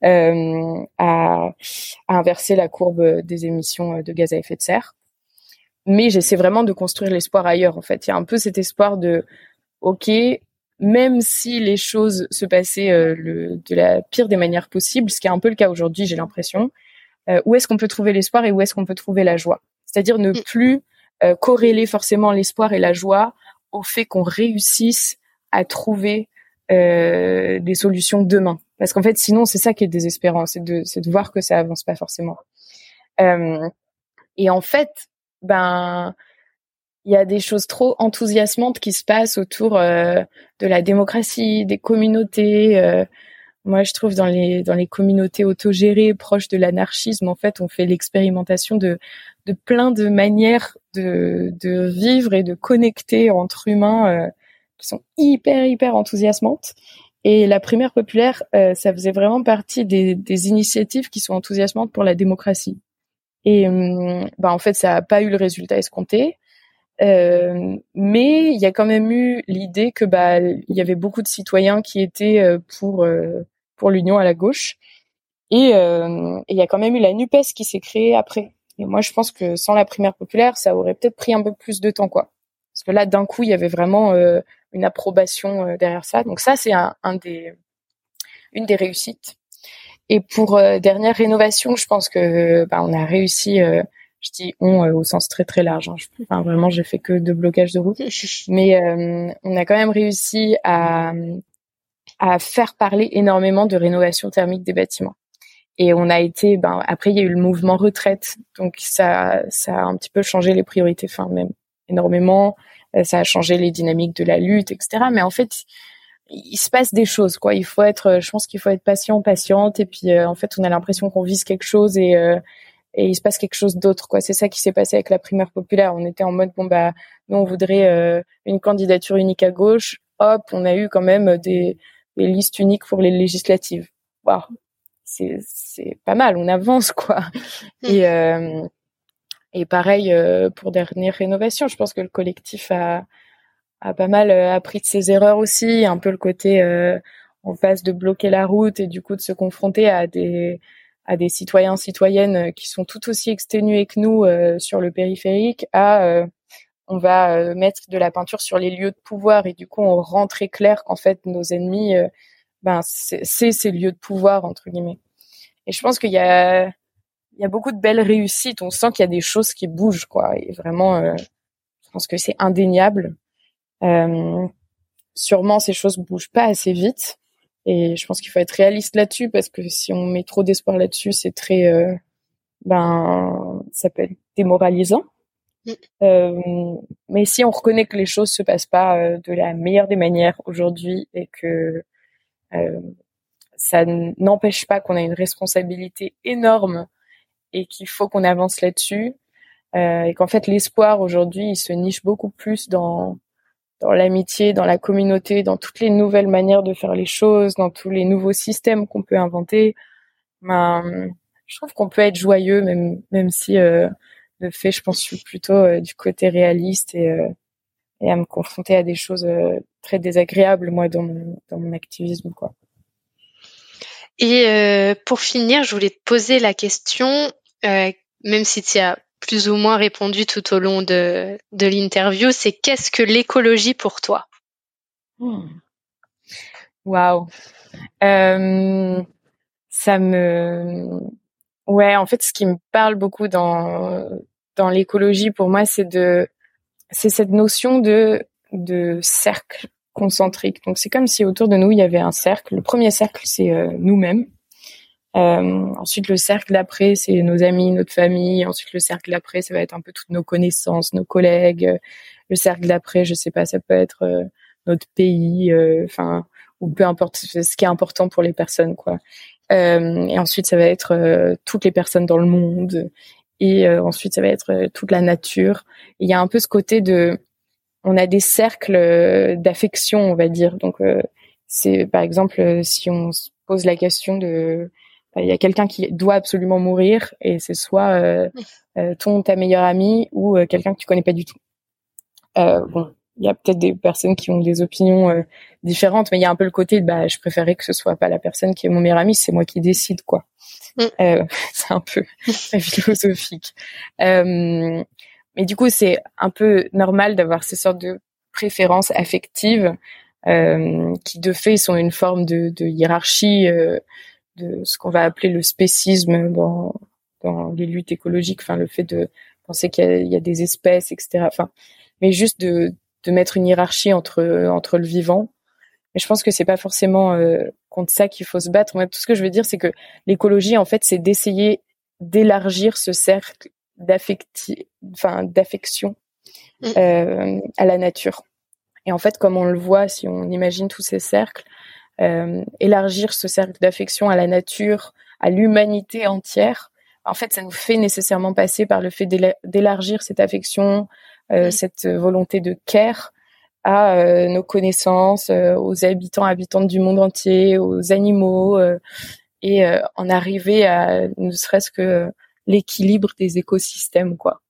Speaker 2: euh, à, à, inverser la courbe des émissions de gaz à effet de serre mais j'essaie vraiment de construire l'espoir ailleurs en fait. Il y a un peu cet espoir de OK, même si les choses se passaient euh, le, de la pire des manières possibles, ce qui est un peu le cas aujourd'hui, j'ai l'impression, euh, où est-ce qu'on peut trouver l'espoir et où est-ce qu'on peut trouver la joie? C'est-à-dire ne mm. plus euh, corréler forcément l'espoir et la joie au fait qu'on réussisse à trouver des solutions demain. Parce qu'en fait, sinon, c'est ça qui est désespérant, c'est de, de voir que ça avance pas forcément. et en fait, ben il y a des choses trop enthousiasmantes qui se passent autour euh, de la démocratie, des communautés. Euh. moi, je trouve dans les dans les communautés autogérées proches de l'anarchisme, en fait, on fait l'expérimentation de de plein de manières de de vivre et de connecter entre humains euh, qui sont hyper hyper enthousiasmantes. Et la primaire populaire, ça faisait vraiment partie des, des initiatives qui sont enthousiasmantes pour la démocratie. Et hum, bah en fait, ça n'a pas eu le résultat escompté. Euh, mais il y a quand même eu l'idée que bah il y avait beaucoup de citoyens qui étaient euh, pour euh, pour l'union à la gauche Et il y a quand même eu la Nupes qui s'est créée après. Et moi, je pense que sans la primaire populaire, ça aurait peut-être pris un peu plus de temps, quoi. Parce que là, d'un coup, il y avait vraiment une approbation derrière ça. Donc ça, c'est un, un des une des réussites. Et pour euh, dernière rénovation, je pense que bah, on a réussi. Euh, je dis on euh, au sens très très large. Hein. Enfin, vraiment, j'ai fait que de blocage de route, mais on a quand même réussi à à faire parler énormément de rénovation thermique des bâtiments. Et on a été, ben après il y a eu le mouvement retraite, donc ça ça a un petit peu changé les priorités, enfin même énormément. Ça a changé les dynamiques de la lutte, etc. Mais en fait, il se passe des choses quoi. Il faut être euh, je pense qu'il faut être patient patiente et puis euh, en fait on a l'impression qu'on vise quelque chose et euh, et il se passe quelque chose d'autre quoi. C'est ça qui s'est passé avec la primaire populaire. On était en mode bon bah nous on voudrait une candidature unique à gauche. Hop on a eu quand même des, des listes uniques pour les législatives. Waouh. C'est c'est pas mal. On avance quoi. Mmh. et et pareil pour dernière rénovation je pense que le collectif a a pas mal euh, appris de ses erreurs aussi, un peu le côté euh, on passe de bloquer la route et du coup de se confronter à des à des citoyens citoyennes euh, qui sont tout aussi exténués que nous sur le périphérique à on va mettre de la peinture sur les lieux de pouvoir et du coup on rend très clair qu'en fait nos ennemis ben c'est ces lieux de pouvoir entre guillemets. Et je pense qu'il y a il y a beaucoup de belles réussites. On sent qu'il y a des choses qui bougent quoi. Et vraiment je pense que c'est indéniable. euh, sûrement, ces choses bougent pas assez vite. Et je pense qu'il faut être réaliste là-dessus parce que si on met trop d'espoir là-dessus, c'est très, euh, ben, ça peut être démoralisant. Mm. Euh, mais si on reconnaît que les choses se passent pas euh, de la meilleure des manières aujourd'hui et que euh, ça n'empêche pas qu'on a une responsabilité énorme et qu'il faut qu'on avance là-dessus euh, et qu'en fait l'espoir aujourd'hui il se niche beaucoup plus dans dans l'amitié, dans la communauté, dans toutes les nouvelles manières de faire les choses, dans tous les nouveaux systèmes qu'on peut inventer. Ben, je trouve qu'on peut être joyeux, même même si euh, de fait, je pense, je suis plutôt euh, du côté réaliste et euh, et à me confronter à des choses euh, très désagréables moi dans mon dans mon activisme quoi.
Speaker 3: Et pour finir, je voulais te poser la question, même si tu as plus ou moins répondu tout au long de, l'interview, c'est qu'est-ce que l'écologie pour toi?
Speaker 2: Hmm. Waouh. Euh, ça me, ouais, en fait, ce qui me parle beaucoup dans l'écologie pour moi, c'est de, cette notion de de cercle concentrique. Donc c'est comme si autour de nous il y avait un cercle. Le premier cercle, c'est euh, nous-mêmes. Euh, ensuite, le cercle d'après, c'est nos amis, notre famille. Ensuite, le cercle d'après, ça va être un peu toutes nos connaissances, nos collègues. Le cercle d'après, je sais pas, ça peut être euh, notre pays, euh, enfin, ou peu importe ce qui est important pour les personnes, quoi. Et ensuite, ça va être toutes les personnes dans le monde. Et ensuite, ça va être toute la nature. Il y a un peu ce côté de, on a des cercles d'affection, on va dire. Donc, c'est par exemple, si on se pose la question de il y a quelqu'un qui doit absolument mourir et c'est soit euh, euh, ton ta meilleure amie ou euh, quelqu'un que tu connais pas du tout. bon, il y a peut-être des personnes qui ont des opinions différentes, mais il y a un peu le côté bah je préférais que ce soit pas la personne qui est mon meilleur ami, c'est moi qui décide quoi. Mm. c'est un peu philosophique. mais du coup, c'est un peu normal d'avoir ces sortes de préférences affectives qui de fait sont une forme de, de hiérarchie de ce qu'on va appeler le spécisme dans, dans les luttes écologiques, enfin le fait de penser qu'il y, a des espèces, etc. Enfin, mais juste de, de mettre une hiérarchie entre entre le vivant. Mais je pense que c'est pas forcément euh, contre ça qu'il faut se battre. tout ce que je veux dire, c'est que l'écologie, en fait, c'est d'essayer d'élargir ce cercle enfin d'affection mm. euh, à la nature. Et en fait, comme on le voit, si on imagine tous ces cercles, élargir ce cercle d'affection à la nature, à l'humanité entière, en fait, ça nous fait nécessairement passer par le fait d'élargir cette affection, euh, cette volonté de care à euh, nos connaissances, aux habitants, habitantes du monde entier, aux animaux, et en arriver à ne serait-ce que l'équilibre des écosystèmes, quoi.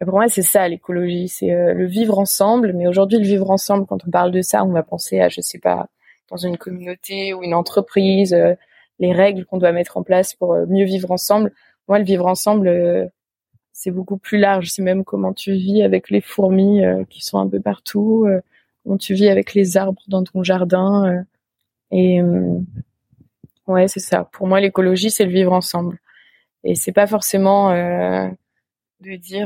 Speaker 2: Et pour moi, c'est ça l'écologie, c'est le vivre ensemble. Mais aujourd'hui, le vivre ensemble, quand on parle de ça, on va penser à, je sais pas, dans une communauté ou une entreprise, euh, les règles qu'on doit mettre en place pour euh, mieux vivre ensemble. Moi, le vivre ensemble, euh, c'est beaucoup plus large. C'est même comment tu vis avec les fourmis qui sont un peu partout, comment tu vis avec les arbres dans ton jardin. et ouais, c'est ça. Pour moi, l'écologie, c'est le vivre ensemble. Et c'est pas forcément de dire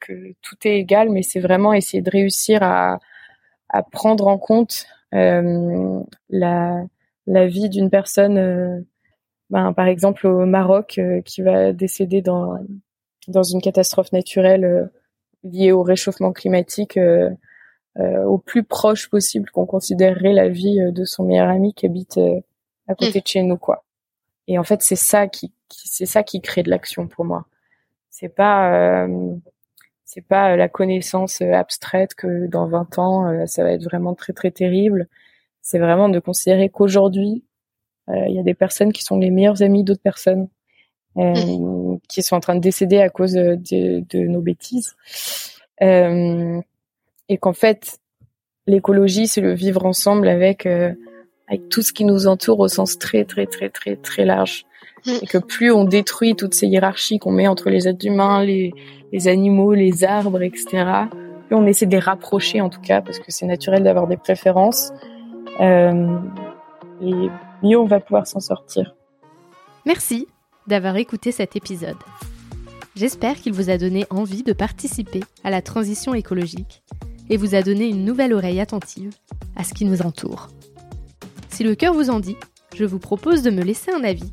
Speaker 2: que tout est égal, mais c'est vraiment essayer de réussir à, à prendre en compte euh, la, la vie d'une personne, euh, ben, par exemple au Maroc, euh, qui va décéder dans, dans une catastrophe naturelle liée au réchauffement climatique au plus proche possible qu'on considérerait la vie de son meilleur ami qui habite à côté mmh. de chez nous, quoi. Et en fait, c'est ça qui, qui c'est ça qui crée de l'action pour moi. C'est pas c'est pas euh, la connaissance euh, abstraite que dans 20 ans euh, ça va être vraiment très très terrible. C'est vraiment de considérer qu'aujourd'hui il y a des personnes qui sont les meilleures amies d'autres personnes mmh. qui sont en train de décéder à cause de, de, nos bêtises et qu'en fait l'écologie c'est le vivre ensemble avec avec tout ce qui nous entoure au sens très très très très très large. Et que plus on détruit toutes ces hiérarchies qu'on met entre les êtres humains les animaux, les arbres, etc. Et on essaie de les rapprocher en tout cas parce que c'est naturel d'avoir des préférences. Euh, et mieux on va pouvoir s'en sortir.
Speaker 3: Merci d'avoir écouté cet épisode. J'espère qu'il vous a donné envie de participer à la transition écologique et vous a donné une nouvelle oreille attentive à ce qui nous entoure. Si le cœur vous en dit, je vous propose de me laisser un avis,